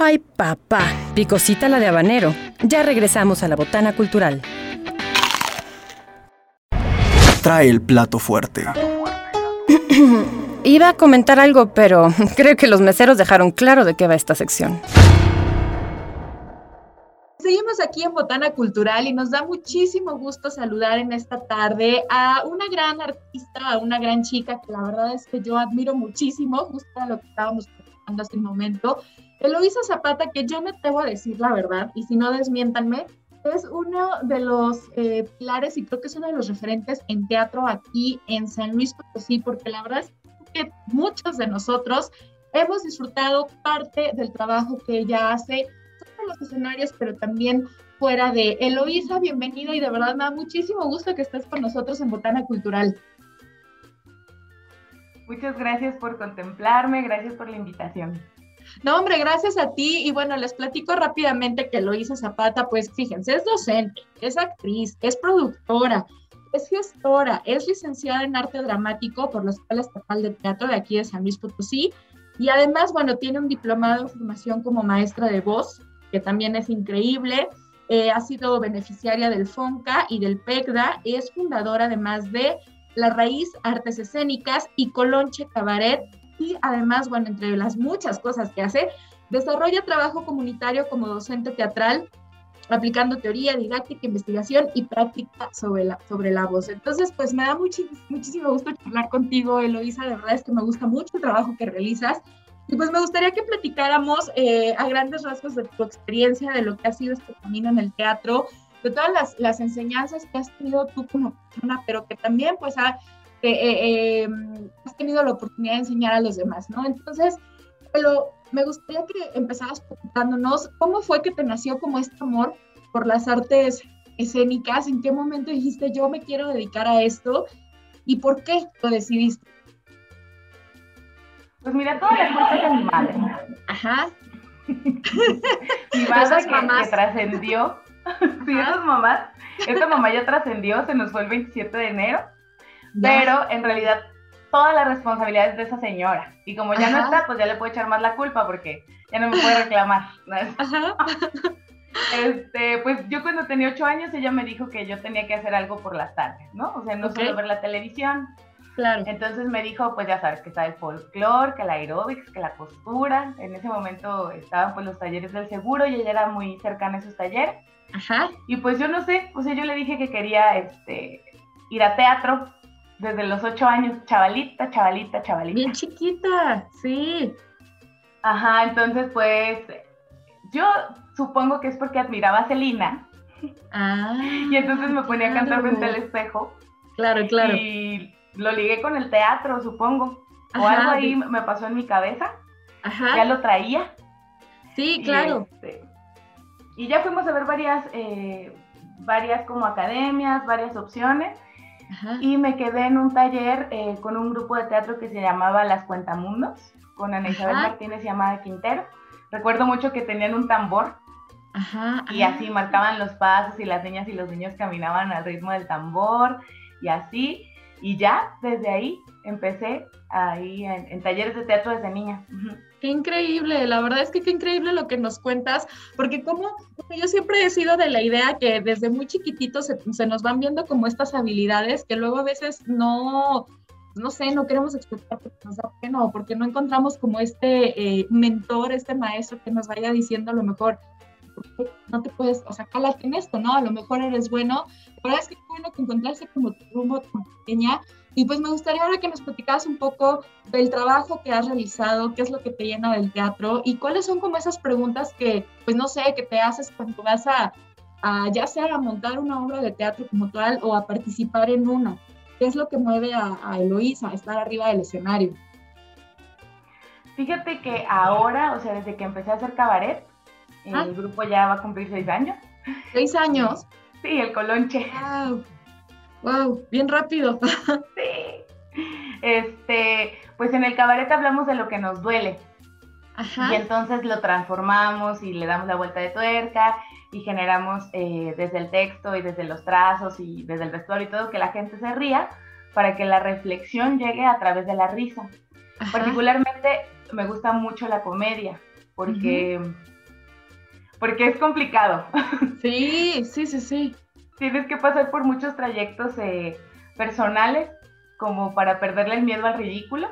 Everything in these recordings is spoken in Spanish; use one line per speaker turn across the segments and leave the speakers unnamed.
Ay, papá, picosita la de habanero. Ya regresamos a la botana cultural.
Trae el plato fuerte.
Iba a comentar algo, pero creo que los meseros dejaron claro de qué va esta sección.
Seguimos aquí en Botana Cultural y nos da muchísimo gusto saludar en esta tarde a una gran artista, a una gran chica que la verdad es que yo admiro muchísimo, justo a lo que estábamos hace un momento. Eloisa Zapata, que yo me atrevo a decir la verdad, y si no desmiéntanme, es uno de los eh, pilares y creo que es uno de los referentes en teatro aquí en San Luis Potosí, porque la verdad es que muchos de nosotros hemos disfrutado parte del trabajo que ella hace en los escenarios, pero también fuera de Eloisa, bienvenida y de verdad me da muchísimo gusto que estés con nosotros en Botana Cultural.
Muchas gracias por contemplarme, gracias por la invitación.
No, hombre, gracias a ti. Y bueno, les platico rápidamente que Loisa Zapata, pues fíjense, es docente, es actriz, es productora, es gestora, es licenciada en arte dramático por la Escuela Estatal de Teatro de aquí de San Luis Potosí. Y además, bueno, tiene un diplomado en formación como maestra de voz, que también es increíble. Eh, ha sido beneficiaria del FONCA y del PECDA. Es fundadora además de La Raíz Artes Escénicas y Colonche Cabaret, y además, bueno, entre las muchas cosas que hace, desarrolla trabajo comunitario como docente teatral, aplicando teoría, didáctica, investigación y práctica sobre la, sobre la voz. Entonces, pues me da muchísimo gusto hablar contigo, Eloisa, de verdad es que me gusta mucho el trabajo que realizas. Y pues me gustaría que platicáramos eh, a grandes rasgos de tu experiencia, de lo que ha sido este camino en el teatro, de todas las, las enseñanzas que has tenido tú como persona, pero que también pues ha eh, em, has tenido la oportunidad de enseñar a los demás, ¿no? Entonces, pero me gustaría que empezaras preguntándonos cómo fue que te nació como este amor por las artes escénicas, en qué momento dijiste yo me quiero dedicar a esto y por qué lo decidiste.
Pues mira, toda la culpa de mi madre.
Ajá.
mi madre que, que trascendió. sí, esas mamás. Esta mamá ya trascendió, se nos fue el 27 de enero. Pero en realidad toda la responsabilidad es de esa señora. Y como ya no está, pues ya le puedo echar más la culpa porque ya no me puede reclamar. Este, pues yo cuando tenía ocho años ella me dijo que yo tenía que hacer algo por las tardes, ¿no? O sea, no solo ver la televisión.
Claro.
Entonces me dijo, pues ya sabes, que está el folclore, que la aeróbics, que la costura. En ese momento estaban pues los talleres del seguro y ella era muy cercana a esos talleres.
Ajá.
Y pues yo no sé, o sea, yo le dije que quería este, ir a teatro desde los ocho años, chavalita, chavalita, chavalita.
Bien chiquita, sí.
Ajá, entonces pues yo supongo que es porque admiraba a Celina.
Ah.
y entonces me ponía a cantar frente al espejo.
Claro, claro.
Y lo ligué con el teatro, supongo. o algo ahí me pasó en mi cabeza. Ajá. Ya lo traía.
Sí, claro.
Este, y, ya fuimos a ver varias, eh, varias como academias, varias opciones y me quedé en un taller eh, con un grupo de teatro que se llamaba Las Cuentamundos, con Ana Isabel Martínez y Amada Quintero. Recuerdo mucho que tenían un tambor y así marcaban los pasos y las niñas y los niños caminaban al ritmo del tambor y así. Y ya desde ahí empecé ahí en, talleres de teatro desde niña.
Qué increíble, la verdad es que qué increíble lo que nos cuentas, porque como yo siempre he sido de la idea que desde muy chiquititos se, nos van viendo como estas habilidades que luego a veces no, no sé, no queremos explicar porque nos da pena o porque no encontramos como este eh, mentor, este maestro que nos vaya diciendo a lo mejor, no te puedes, o sea, cálate en esto, ¿no? A lo mejor eres bueno. Verdad es que bueno que encontrarse como tu rumbo tan pequeña y pues me gustaría ahora que nos platicaras un poco del trabajo que has realizado, qué es lo que te llena del teatro y cuáles son como esas preguntas que, pues no sé, que te haces cuando vas a, ya sea a montar una obra de teatro como tal o a participar en una. ¿Qué es lo que mueve a, a Eloísa a estar arriba del escenario?
Fíjate que ahora, o sea, desde que empecé a hacer cabaret, el ah. grupo ya va a cumplir seis años.
¿Seis años?
Sí, el Colonche.
Wow. Wow, bien rápido.
sí. Este, pues en el cabaret hablamos de lo que nos duele. Ajá. Y entonces lo transformamos y le damos la vuelta de tuerca y generamos eh, desde el texto y desde los trazos y desde el vestuario y todo que la gente se ría para que la reflexión llegue a través de la risa. Particularmente me gusta mucho la comedia. porque, porque es complicado.
Sí, sí, sí, sí.
Tienes que pasar por muchos trayectos eh, personales como para perderle el miedo al ridículo.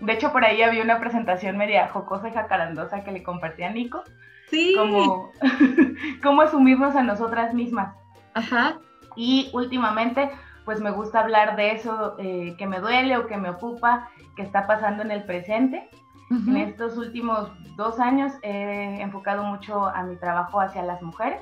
De hecho, por ahí había una presentación media jocosa y jacarandosa que le compartí a Nico.
Sí.
Como, cómo asumirnos a nosotras mismas.
Ajá.
Y últimamente, pues me gusta hablar de eso eh, que me duele o que me ocupa, que está pasando en el presente. En estos últimos dos años he enfocado mucho a mi trabajo hacia las mujeres.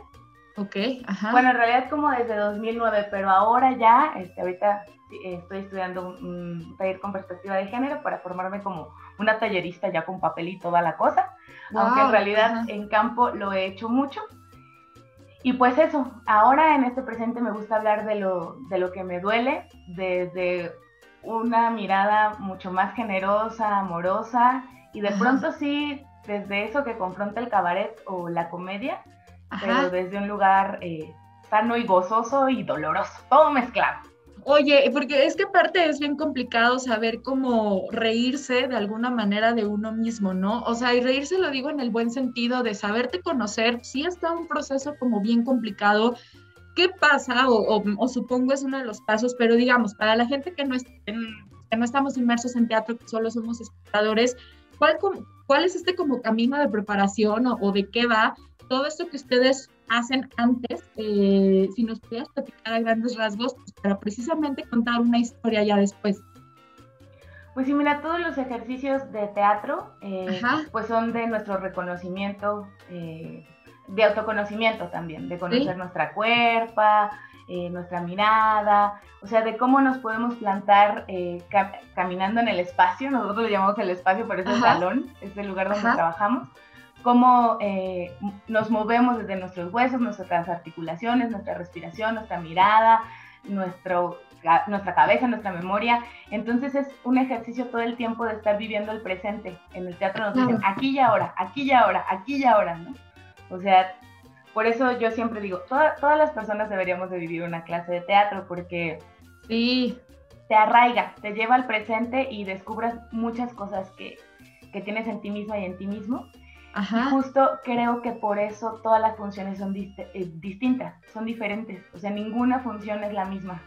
Ok, ajá.
Bueno, en realidad como desde 2009, pero ahora ya, este, ahorita estoy estudiando un, taller con perspectiva de género para formarme como una tallerista ya con papel y toda la cosa, aunque en realidad en campo lo he hecho mucho. Y pues eso, ahora en este presente me gusta hablar de lo, de lo que me duele desde una mirada mucho más generosa, amorosa y de pronto sí, desde eso que confronta el cabaret o la comedia, pero desde un lugar eh, sano y gozoso y doloroso, todo mezclado.
Oye, porque es que aparte es bien complicado saber cómo reírse de alguna manera de uno mismo, ¿no? O sea, y reírse lo digo en el buen sentido de saberte conocer, sí está un proceso como bien complicado. ¿Qué pasa? O, supongo es uno de los pasos, pero digamos, para la gente que no, que no estamos inmersos en teatro, que solo somos espectadores, ¿cuál, cuál es este como camino de preparación o, o de qué va todo esto que ustedes hacen antes, eh, si nos pudieras platicar a grandes rasgos, pues, para precisamente contar una historia ya después.
Pues sí, mira, todos los ejercicios de teatro, eh, pues son de nuestro reconocimiento, eh, de autoconocimiento también, de conocer nuestra cuerpa, nuestra mirada, o sea, de cómo nos podemos plantar caminando en el espacio, nosotros le llamamos el espacio, pero es el salón, es el lugar donde trabajamos cómo eh, nos movemos desde nuestros huesos, nuestras articulaciones, nuestra respiración, nuestra mirada, nuestro, nuestra cabeza, nuestra memoria. Entonces es un ejercicio todo el tiempo de estar viviendo el presente. En el teatro nos dicen aquí y ahora, aquí y ahora, aquí y ahora, ¿no? O sea, por eso yo siempre digo, todas las personas deberíamos de vivir una clase de teatro porque
sí.
te arraiga, te lleva al presente y descubras muchas cosas que, que tienes en ti misma y en ti mismo justo creo que por eso todas las funciones son eh, distintas, son diferentes. O sea, ninguna función es la misma.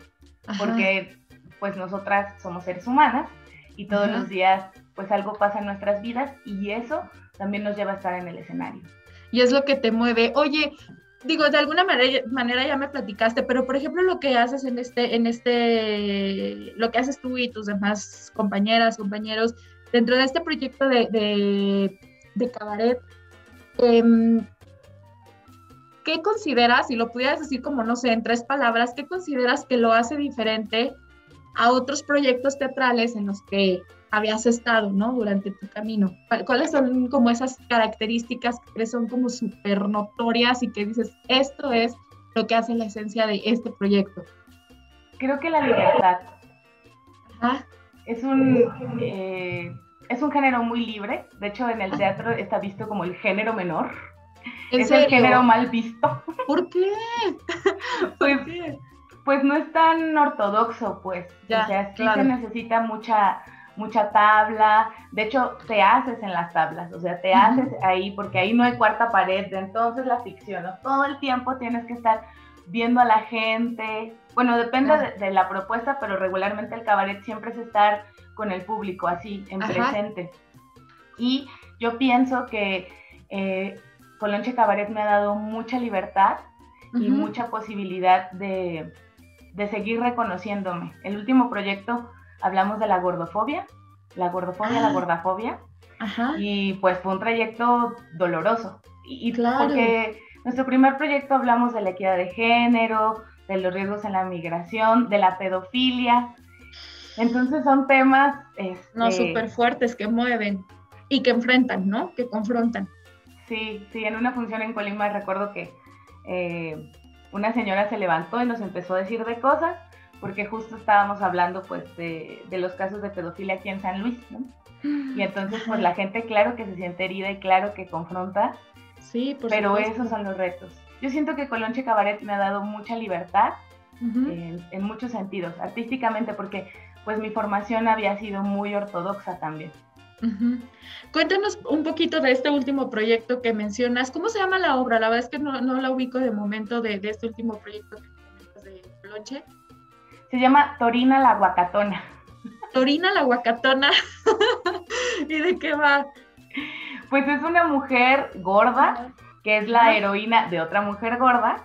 Porque pues nosotras somos seres humanas y todos los días pues algo pasa en nuestras vidas y eso también nos lleva a estar en el escenario.
Y es lo que te mueve. Oye, digo, de alguna manera, manera ya me platicaste, pero por ejemplo lo que haces en este, en este, lo que haces tú y tus demás compañeras, compañeros, dentro de este proyecto de de cabaret, em, ¿qué consideras, si lo pudieras decir como, no sé, en tres palabras, qué consideras que lo hace diferente a otros proyectos teatrales en los que habías estado, ¿no? Durante tu camino. ¿Cuáles son como esas características que son como súper notorias y que dices, esto es lo que hace la esencia de este proyecto?
Creo que la libertad. Es un... Eh, es un género muy libre. De hecho, en el teatro está visto como el género menor. es el género mal visto.
¿Por qué?
pues, pues no es tan ortodoxo, pues. o sea, sí se necesita mucha mucha tabla, de hecho te haces en las tablas, o sea, te haces ahí porque ahí no hay cuarta pared, entonces la ficción, todo el tiempo tienes que estar viendo a la gente, bueno, depende de, la propuesta, pero regularmente el cabaret siempre es estar con el público, así, en presente. Y yo pienso que eh, Colonche Cabaret me ha dado mucha libertad y mucha posibilidad de, seguir reconociéndome. El último proyecto hablamos de la gordofobia, la gordofobia, la ah. gordafobia. Y pues fue un trayecto doloroso. Y, claro. porque nuestro primer proyecto hablamos de la equidad de género, de los riesgos en la migración, de la pedofilia, entonces son temas...
no, este, súper fuertes que mueven y que enfrentan, ¿no? Que confrontan.
Sí, sí, en una función en Colima recuerdo que eh, una señora se levantó y nos empezó a decir de cosas, porque justo estábamos hablando pues de, los casos de pedofilia aquí en San Luis, ¿no? Y entonces pues la gente claro que se siente herida y claro que confronta,
sí, por
pero esos son los retos. Yo siento que Colonche Cabaret me ha dado mucha libertad en, en, muchos sentidos, artísticamente, porque pues mi formación había sido muy ortodoxa también.
Cuéntanos un poquito de este último proyecto que mencionas. ¿Cómo se llama la obra? La verdad es que no, la ubico de momento de, este último proyecto que de Lonche.
Se llama Torina la Guacatona.
Torina la Guacatona. ¿Y de qué va?
Pues es una mujer gorda, que es la heroína de otra mujer gorda,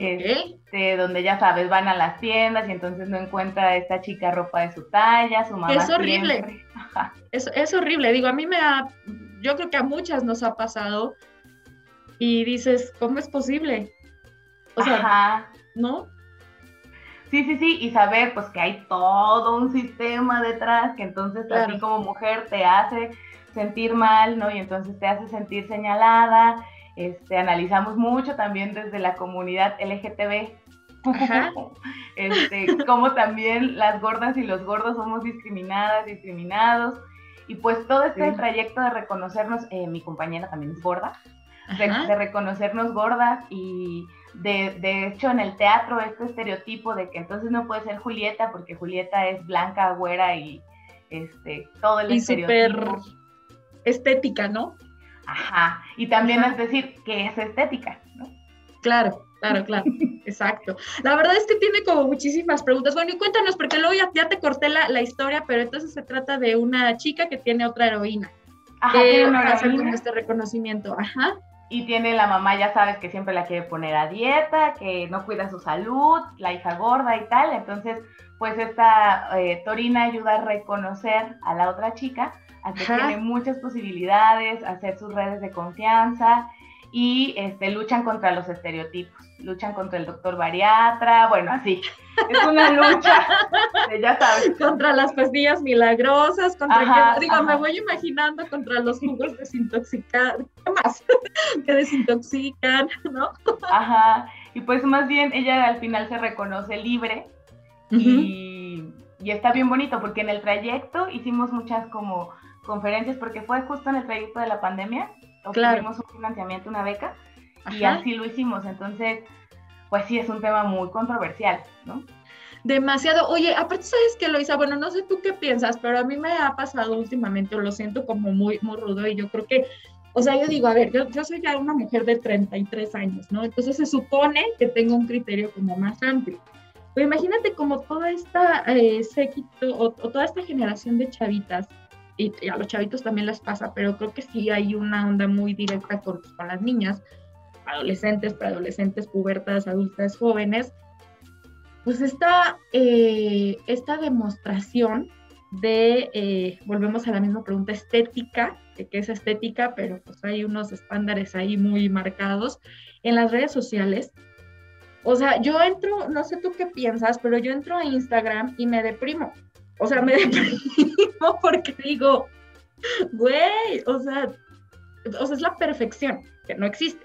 este, donde ya sabes, van a las tiendas y entonces no encuentra a esta chica ropa de su talla, su mamá.
Es horrible. Es, es, horrible. Digo, a mí me ha, yo creo que a muchas nos ha pasado y dices, ¿cómo es posible? O sea, ¿no?
Sí, sí, sí, y saber pues que hay todo un sistema detrás que entonces a ti como mujer te hace sentir mal, ¿no? Y entonces te hace sentir señalada este, analizamos mucho también desde la comunidad LGTB, este, como también las gordas y los gordos somos discriminadas, discriminados. Y pues todo este trayecto de reconocernos, eh, mi compañera también es gorda, de, reconocernos gordas y de, de, hecho en el teatro este estereotipo de que entonces no puede ser Julieta porque Julieta es blanca, güera y este, todo el
y
estereotipo.
estética, ¿no?
Ajá. Y también es decir, que es estética, ¿no?
Claro, claro, claro. Exacto. La verdad es que tiene como muchísimas preguntas. Bueno, y cuéntanos, porque luego ya, te corté la, la, historia, pero entonces se trata de una chica que tiene otra heroína.
Ajá, que hacer
como este reconocimiento. Ajá.
Y tiene la mamá, ya sabes, que siempre la quiere poner a dieta, que no cuida su salud, la hija gorda y tal. Entonces, pues esta eh, Torina ayuda a reconocer a la otra chica a que tiene muchas posibilidades, hacer sus redes de confianza y este, luchan contra los estereotipos, luchan contra el doctor bariatra, bueno, así. Es una lucha, ya sabes.
Contra las pastillas milagrosas, contra que, digo, me voy imaginando contra los jugos desintoxicados, ¿qué más? que desintoxican, ¿no?
Ajá, y pues más bien ella al final se reconoce libre y, y está bien bonito porque en el trayecto hicimos muchas como conferencias porque fue justo en el trayecto de la pandemia, obtuvimos un financiamiento, una beca, y así lo hicimos. Entonces, pues sí, es un tema muy controversial, ¿no?
Demasiado. Oye, aparte, ¿sabes qué, Loisa? Bueno, no sé tú qué piensas, pero a mí me ha pasado últimamente, lo siento como muy, muy rudo, y yo creo que, o sea, yo digo, a ver, yo, yo soy ya una mujer de 33 años, ¿no? Entonces se supone que tengo un criterio como más amplio. Pero imagínate como toda esta eh, séquito o, o, toda esta generación de chavitas y, a los chavitos también les pasa, pero creo que sí hay una onda muy directa con, con las niñas, adolescentes, preadolescentes, pubertas, adultas, jóvenes, pues esta, eh, esta demostración de, eh, volvemos a la misma pregunta, estética, que qué es estética, pero pues hay unos estándares ahí muy marcados en las redes sociales. O sea, yo entro, no sé tú qué piensas, pero yo entro a Instagram y me deprimo. O sea, me deprimo porque digo, güey, o sea, o sea, es la perfección, que no existe.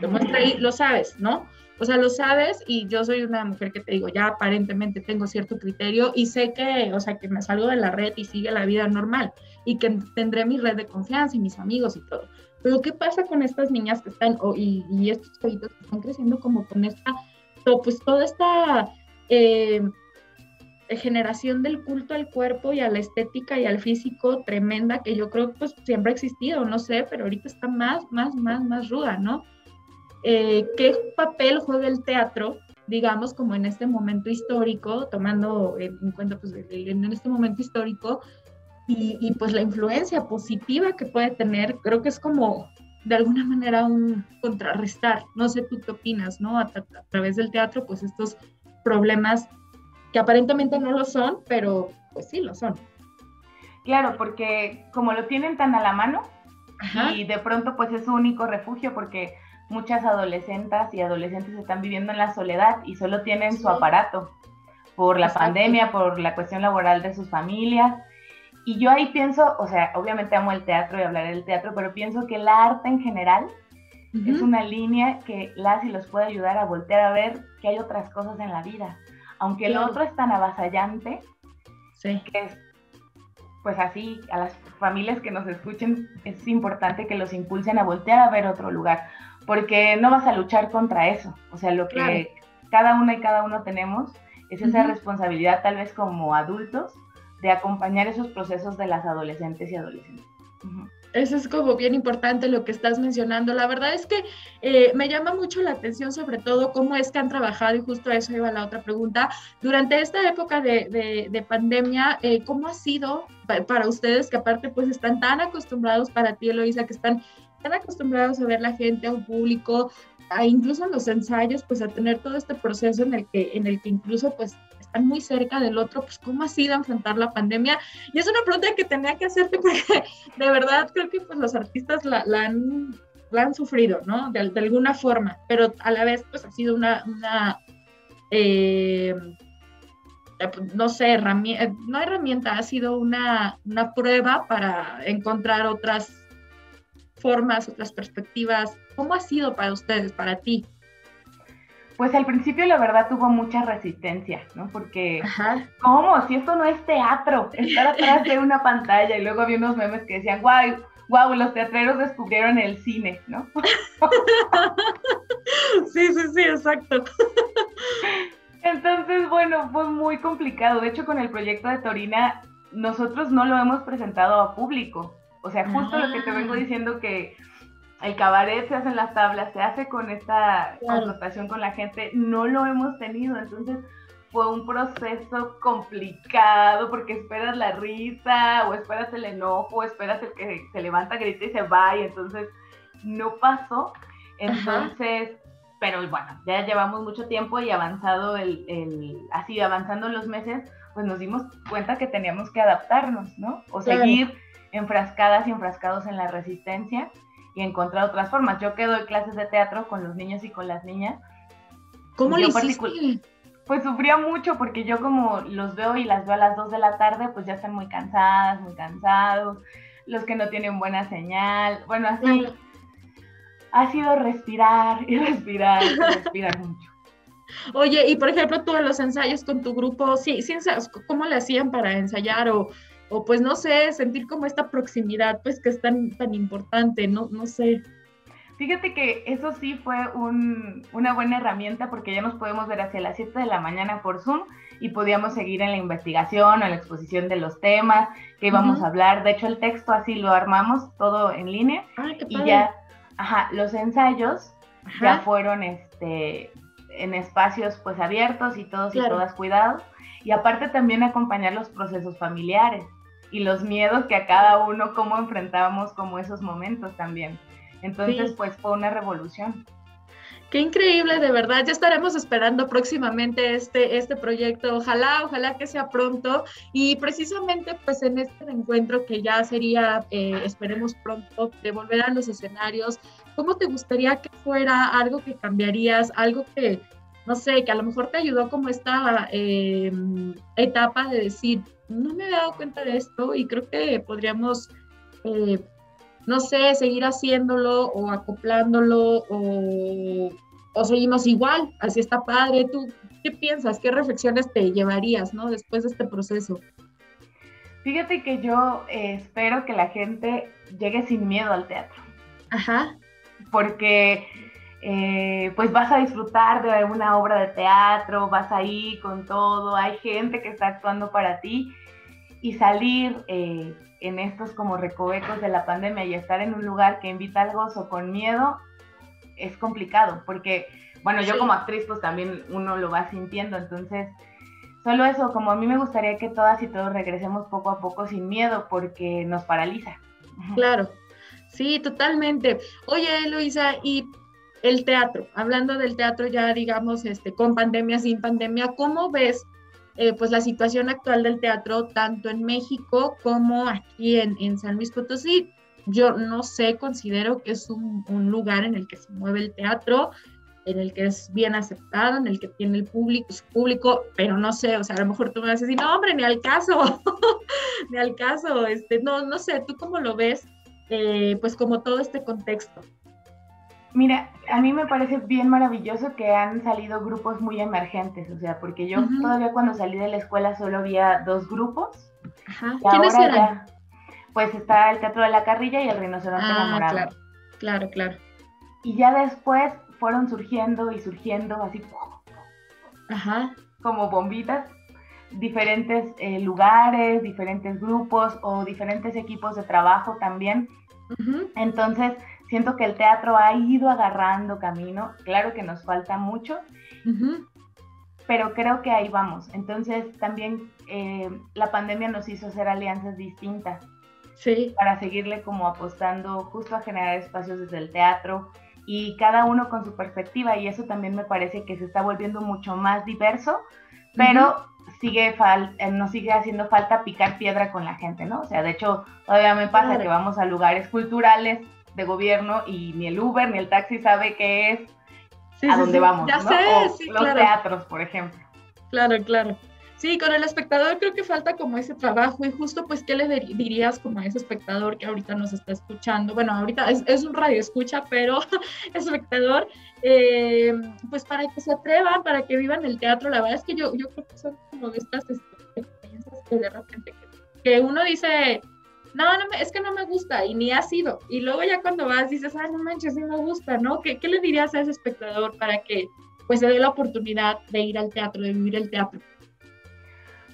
Te muestra ahí, lo sabes, ¿no? O sea, lo sabes y yo soy una mujer que te digo, ya aparentemente tengo cierto criterio y sé que, o sea, que me salgo de la red y sigue la vida normal y que tendré mi red de confianza y mis amigos y todo. Pero ¿qué pasa con estas niñas que están, y, y, estos chavitos que están creciendo como con esta, pues toda esta eh, generación del culto al cuerpo y a la estética y al físico tremenda que yo creo que pues siempre ha existido, no sé, pero ahorita está más, más, más, más ruda, ¿no? Eh, ¿Qué papel juega el teatro, digamos, como en este momento histórico, tomando en cuenta pues en este momento histórico y, y pues la influencia positiva que puede tener, creo que es como de alguna manera un contrarrestar, no sé tú qué opinas, ¿no? A, a través del teatro, pues estos problemas que aparentemente no lo son, pero pues sí lo son.
Claro, porque como lo tienen tan a la mano y de pronto pues es su único refugio porque muchas adolescentes y adolescentes están viviendo en la soledad y solo tienen su aparato por la pandemia, por la cuestión laboral de sus familias. Y yo ahí pienso, o sea, obviamente amo el teatro y hablaré del teatro, pero pienso que el arte en general es una línea que las y los puede ayudar a voltear a ver que hay otras cosas en la vida aunque el otro es tan avasallante,
sí.
que es, pues así, a las familias que nos escuchen, es importante que los impulsen a voltear a ver otro lugar, porque no vas a luchar contra eso. O sea, lo que cada una y cada uno tenemos es esa responsabilidad, tal vez como adultos, de acompañar esos procesos de las adolescentes y adolescentes.
Eso es como bien importante lo que estás mencionando. La verdad es que eh, me llama mucho la atención sobre todo cómo es que han trabajado, y justo a eso iba la otra pregunta, durante esta época de, de, pandemia, eh, ¿cómo ha sido para ustedes que aparte pues están tan acostumbrados para ti, Eloisa, que están tan acostumbrados a ver la gente, a un público, a incluso en los ensayos, pues a tener todo este proceso en el que, en el que incluso pues están muy cerca del otro, pues cómo ha sido enfrentar la pandemia. Y es una pregunta que tenía que hacerte porque de verdad creo que pues los artistas la, han, han, sufrido, ¿no? De, alguna forma, pero a la vez pues ha sido una, eh, no sé, herramienta, no herramienta, ha sido una, una prueba para encontrar otras formas, otras perspectivas. ¿Cómo ha sido para ustedes, para ti?
Pues al principio la verdad tuvo mucha resistencia, ¿no? Porque, ¿cómo? Si esto no es teatro, estar atrás de una pantalla y luego había unos memes que decían, guau, guau, los teatreros descubrieron el cine, ¿no?
sí, sí, sí, exacto.
Entonces, bueno, fue muy complicado. De hecho, con el proyecto de Torina, nosotros no lo hemos presentado a público. O sea, justo lo que te vengo ah. diciendo que el cabaret se hace en las tablas, se hace con esta confrontación con la gente, no lo hemos tenido, entonces fue un proceso complicado porque esperas la risa o esperas el enojo o esperas el que se levanta, grita y se va y entonces no pasó. Entonces, pero bueno, ya llevamos mucho tiempo y avanzado el, el, así avanzando los meses, pues nos dimos cuenta que teníamos que adaptarnos, ¿no? O seguir enfrascadas y enfrascados en la resistencia y encontrar otras formas. Yo que doy clases de teatro con los niños y con las niñas.
¿Cómo le hiciste?
Pues sufría mucho porque yo como los veo y las veo a las 2 de la tarde, pues ya están muy cansadas, muy cansados, los que no tienen buena señal, bueno, así ha sido respirar y respirar y respirar mucho.
Oye, y por ejemplo, tú en los ensayos con tu grupo, sí, sí, ¿cómo le hacían para ensayar o o pues no sé, sentir como esta proximidad, pues que es tan, tan importante, no, no sé.
Fíjate que eso sí fue una buena herramienta porque ya nos podemos ver hacia las 7 de la mañana por Zoom y podíamos seguir en la investigación o en la exposición de los temas que íbamos a hablar. De hecho, el texto así lo armamos todo en línea y ya, ajá, los ensayos ya fueron este, en espacios pues abiertos y todos y todas cuidados. Y aparte también acompañar los procesos familiares y los miedos que a cada uno, cómo enfrentábamos como esos momentos también. Entonces, pues fue una revolución.
Qué increíble, de verdad. Ya estaremos esperando próximamente este, este proyecto. Ojalá, ojalá que sea pronto. Y precisamente, pues en este encuentro que ya sería, eh, esperemos pronto, de volver a los escenarios, ¿cómo te gustaría que fuera algo que cambiarías, algo que, no sé, que a lo mejor te ayudó como esta eh, etapa de decir, no me he dado cuenta de esto y creo que podríamos, eh, no sé, seguir haciéndolo o acoplándolo o, o, seguimos igual, así está padre. ¿Tú qué piensas? ¿Qué reflexiones te llevarías, no? Después de este proceso.
Fíjate que yo eh, espero que la gente llegue sin miedo al teatro.
Ajá.
Porque eh, pues vas a disfrutar de una obra de teatro, vas ahí con todo, hay gente que está actuando para ti y salir eh, en estos como recovecos de la pandemia y estar en un lugar que invita al gozo con miedo es complicado, porque, bueno, yo como actriz pues también uno lo va sintiendo, entonces, solo eso, como a mí me gustaría que todas y todos regresemos poco a poco sin miedo, porque nos paraliza.
Claro, sí, totalmente. Oye, Luisa, y el teatro, hablando del teatro ya digamos, este, con pandemia, sin pandemia, ¿cómo ves eh, pues la situación actual del teatro tanto en México como aquí en, San Luis Potosí. Yo no sé, considero que es un, lugar en el que se mueve el teatro, en el que es bien aceptado, en el que tiene el público, su público, pero no sé, o sea, a lo mejor tú me vas a no, hombre, ni al caso, ni al caso, este, no, no sé, ¿tú cómo lo ves? Eh, pues como todo este contexto.
Mira, a mí me parece bien maravilloso que han salido grupos muy emergentes, o sea, porque yo todavía cuando salí de la escuela solo había dos grupos.
Ajá. ¿Quiénes eran?
pues está el Teatro de la Carrilla y el Rinoceronte ah, Enamorado.
Claro, claro, claro.
Y ya después fueron surgiendo y surgiendo así,
Ajá.
como bombitas, diferentes eh, lugares, diferentes grupos o diferentes equipos de trabajo también. Entonces, siento que el teatro ha ido agarrando camino. Claro que nos falta mucho, pero creo que ahí vamos. Entonces, también eh, la pandemia nos hizo hacer alianzas distintas.
Sí.
Para seguirle como apostando justo a generar espacios desde el teatro y cada uno con su perspectiva y eso también me parece que se está volviendo mucho más diverso, pero sigue fal eh, no sigue haciendo falta picar piedra con la gente, ¿no? O sea, de hecho, todavía me pasa que vamos a lugares culturales de gobierno y ni el Uber ni el taxi sabe qué es a dónde vamos,
ya
¿no?
Sé,
o los teatros, por ejemplo.
Claro, claro. Sí, con el espectador creo que falta como ese trabajo y justo pues, ¿qué le dirías como a ese espectador que ahorita nos está escuchando? Bueno, ahorita es, un radio escucha, pero espectador, eh, pues para que se atrevan, para que vivan el teatro, la verdad es que yo, yo creo que son como de estas experiencias que de repente que, uno dice, no, no es que no me gusta y ni ha sido. Y luego ya cuando vas dices, ah, no manches, sí me gusta, ¿no? ¿Qué, ¿Qué le dirías a ese espectador para que pues se dé la oportunidad de ir al teatro, de vivir el teatro?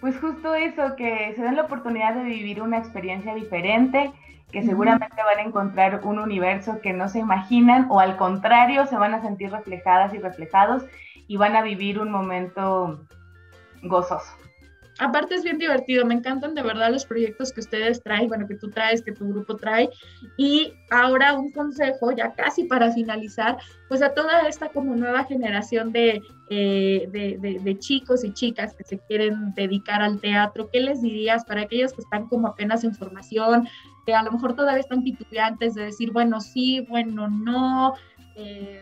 Pues justo eso, que se den la oportunidad de vivir una experiencia diferente, que seguramente van a encontrar un universo que no se imaginan o al contrario se van a sentir reflejadas y reflejados y van a vivir un momento gozoso.
Aparte es bien divertido, me encantan de verdad los proyectos que ustedes traen, bueno, que tú traes, que tu grupo trae. Y ahora un consejo, ya casi para finalizar, pues a toda esta como nueva generación de, eh, de, chicos y chicas que se quieren dedicar al teatro, ¿qué les dirías para aquellos que están como apenas en formación, que a lo mejor todavía están titubeantes de decir, bueno, sí, bueno, no? Eh,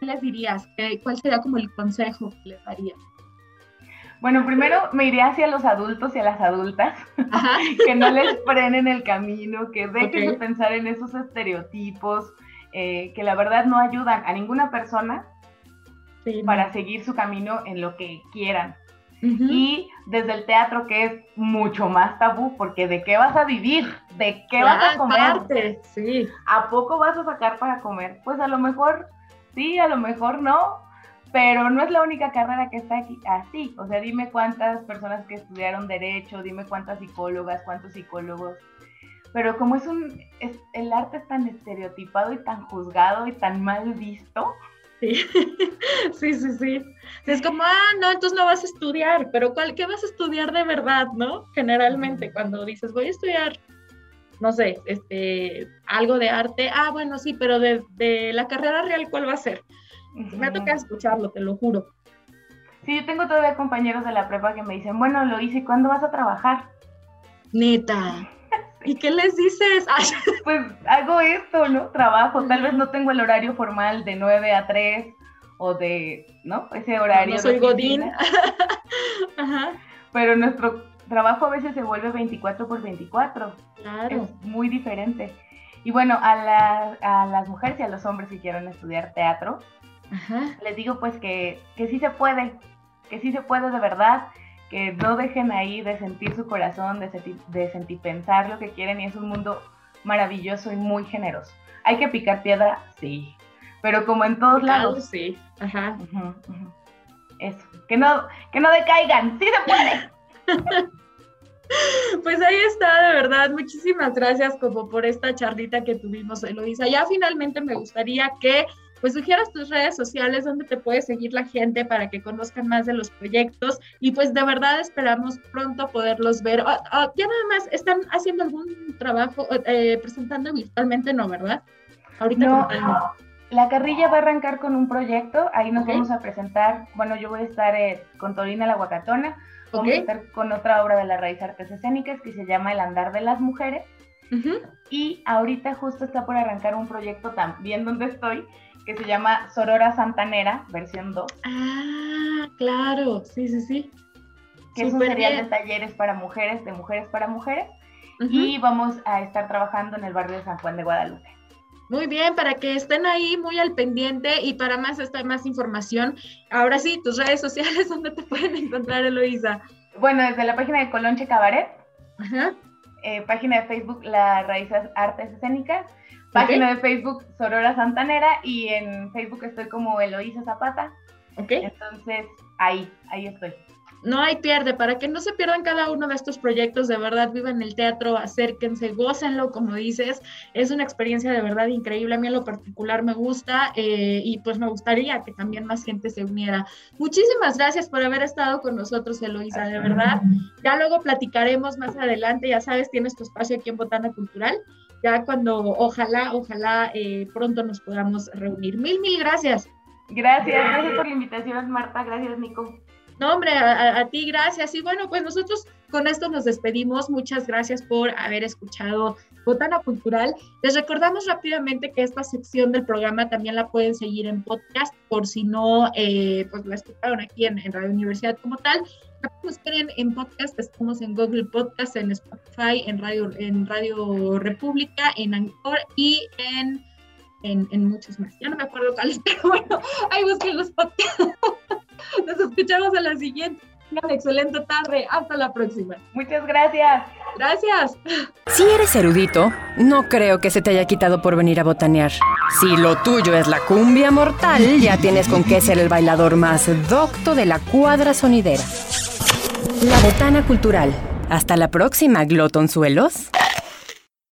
¿Qué les dirías? ¿Cuál sería como el consejo que les darías?
Bueno, primero me iría hacia los adultos y a las adultas, que no les frenen el camino, que dejen de pensar en esos estereotipos, eh, que la verdad no ayudan a ninguna persona para seguir su camino en lo que quieran. Y desde el teatro, que es mucho más tabú, porque ¿de qué vas a vivir? ¿De qué vas a comer?
sí.
¿A poco vas a sacar para comer? Pues a lo mejor sí, a lo mejor no, pero no es la única carrera que está aquí así. O sea, dime cuántas personas que estudiaron derecho, dime cuántas psicólogas, cuántos psicólogos. Pero como es un, el arte es tan estereotipado y tan juzgado y tan mal visto.
Sí, sí, sí, sí. Es como, ah, no, entonces no vas a estudiar, pero ¿cuál, ¿qué vas a estudiar de verdad, no? Generalmente cuando dices, voy a estudiar no sé, este, algo de arte, ah, bueno, sí, pero de, de la carrera real, ¿cuál va a ser? Me ha tocado escucharlo, te lo juro.
Sí, yo tengo todavía compañeros de la prepa que me dicen, bueno, lo hice, ¿cuándo vas a trabajar?
Neta. ¿Y qué les dices?
pues hago esto, ¿no? Trabajo. Tal vez no tengo el horario formal de 9 a 3 o de, ¿no? Ese horario.
No soy Godín.
Ajá. Pero nuestro trabajo a veces se vuelve 24 por 24.
Claro.
Es muy diferente. Y bueno, a, a las mujeres y a los hombres que quieran estudiar teatro, les digo pues que, que sí se puede, que sí se puede de verdad, que no dejen ahí de sentir su corazón, de sentir, de sentir pensar lo que quieren y es un mundo maravilloso y muy generoso. Hay que picar piedra, sí, pero como en todos lados.
Sí, ajá.
Eso, que no, que no decaigan, sí se puede.
Pues ahí está, de verdad. Muchísimas gracias como por esta charlita que tuvimos, Eloisa. Ya finalmente me gustaría que pues sugieras tus redes sociales donde te puede seguir la gente para que conozcan más de los proyectos y pues de verdad esperamos pronto poderlos ver. Ah, ah, ya nada más, ¿están haciendo algún trabajo eh, presentando virtualmente? No, ¿verdad?
Ahorita no, La carrilla va a arrancar con un proyecto, ahí nos vamos a presentar, bueno, yo voy a estar eh, con Torina la Huacatona, vamos a estar con otra obra de la raíz artes escénicas que se llama El andar de las mujeres. Y ahorita justo está por arrancar un proyecto también donde estoy, que se llama Sorora Santanera, versión 2.
Ah, claro, sí, sí, sí.
Que es un serial de talleres para mujeres, de mujeres para mujeres. Y vamos a estar trabajando en el barrio de San Juan de Guadalupe.
Muy bien, para que estén ahí muy al pendiente y para más esta más información, ahora sí, tus redes sociales, ¿dónde te pueden encontrar, Eloisa?
Bueno, desde la página de Colonche Cabaret, Ajá. Eh, página de Facebook La Raíces Artes Escénicas, Página de Facebook Sorora Santanera y en Facebook estoy como Eloísa Zapata.
Ok.
Entonces, ahí, ahí estoy.
no hay pierde, para que no se pierdan cada uno de estos proyectos, de verdad, vivan el teatro, acérquense, gócenlo, como dices, es una experiencia de verdad increíble, a mí en lo particular me gusta eh, y pues me gustaría que también más gente se uniera. Muchísimas gracias por haber estado con nosotros, Eloisa, de verdad. Ya luego platicaremos más adelante, ya sabes, tienes tu espacio aquí en Botana Cultural, ya cuando ojalá, ojalá eh, pronto nos podamos reunir. Mil, mil gracias.
Gracias, gracias por la invitación, Marta, gracias, Nico.
No, hombre, a, ti gracias. Y bueno, pues nosotros con esto nos despedimos. Muchas gracias por haber escuchado Botana Cultural. Les recordamos rápidamente que esta sección del programa también la pueden seguir en podcast, por si no, eh, pues la escucharon aquí en, Radio Universidad como tal. Nos quieren en podcast, estamos en Google Podcast, en Spotify, en Radio, en Radio República, en Anchor y en, en, en muchos más. Ya no me acuerdo cuáles, pero bueno, ahí busquen los podcasts. Nos escuchamos a la siguiente. Una excelente tarde. Hasta la próxima.
Muchas gracias.
Gracias.
Si eres erudito, no creo que se te haya quitado por venir a botanear. Si lo tuyo es la cumbia mortal, ya tienes con qué ser el bailador más docto de la cuadra sonidera. La Botana Cultural. Hasta la próxima, glotonzuelos.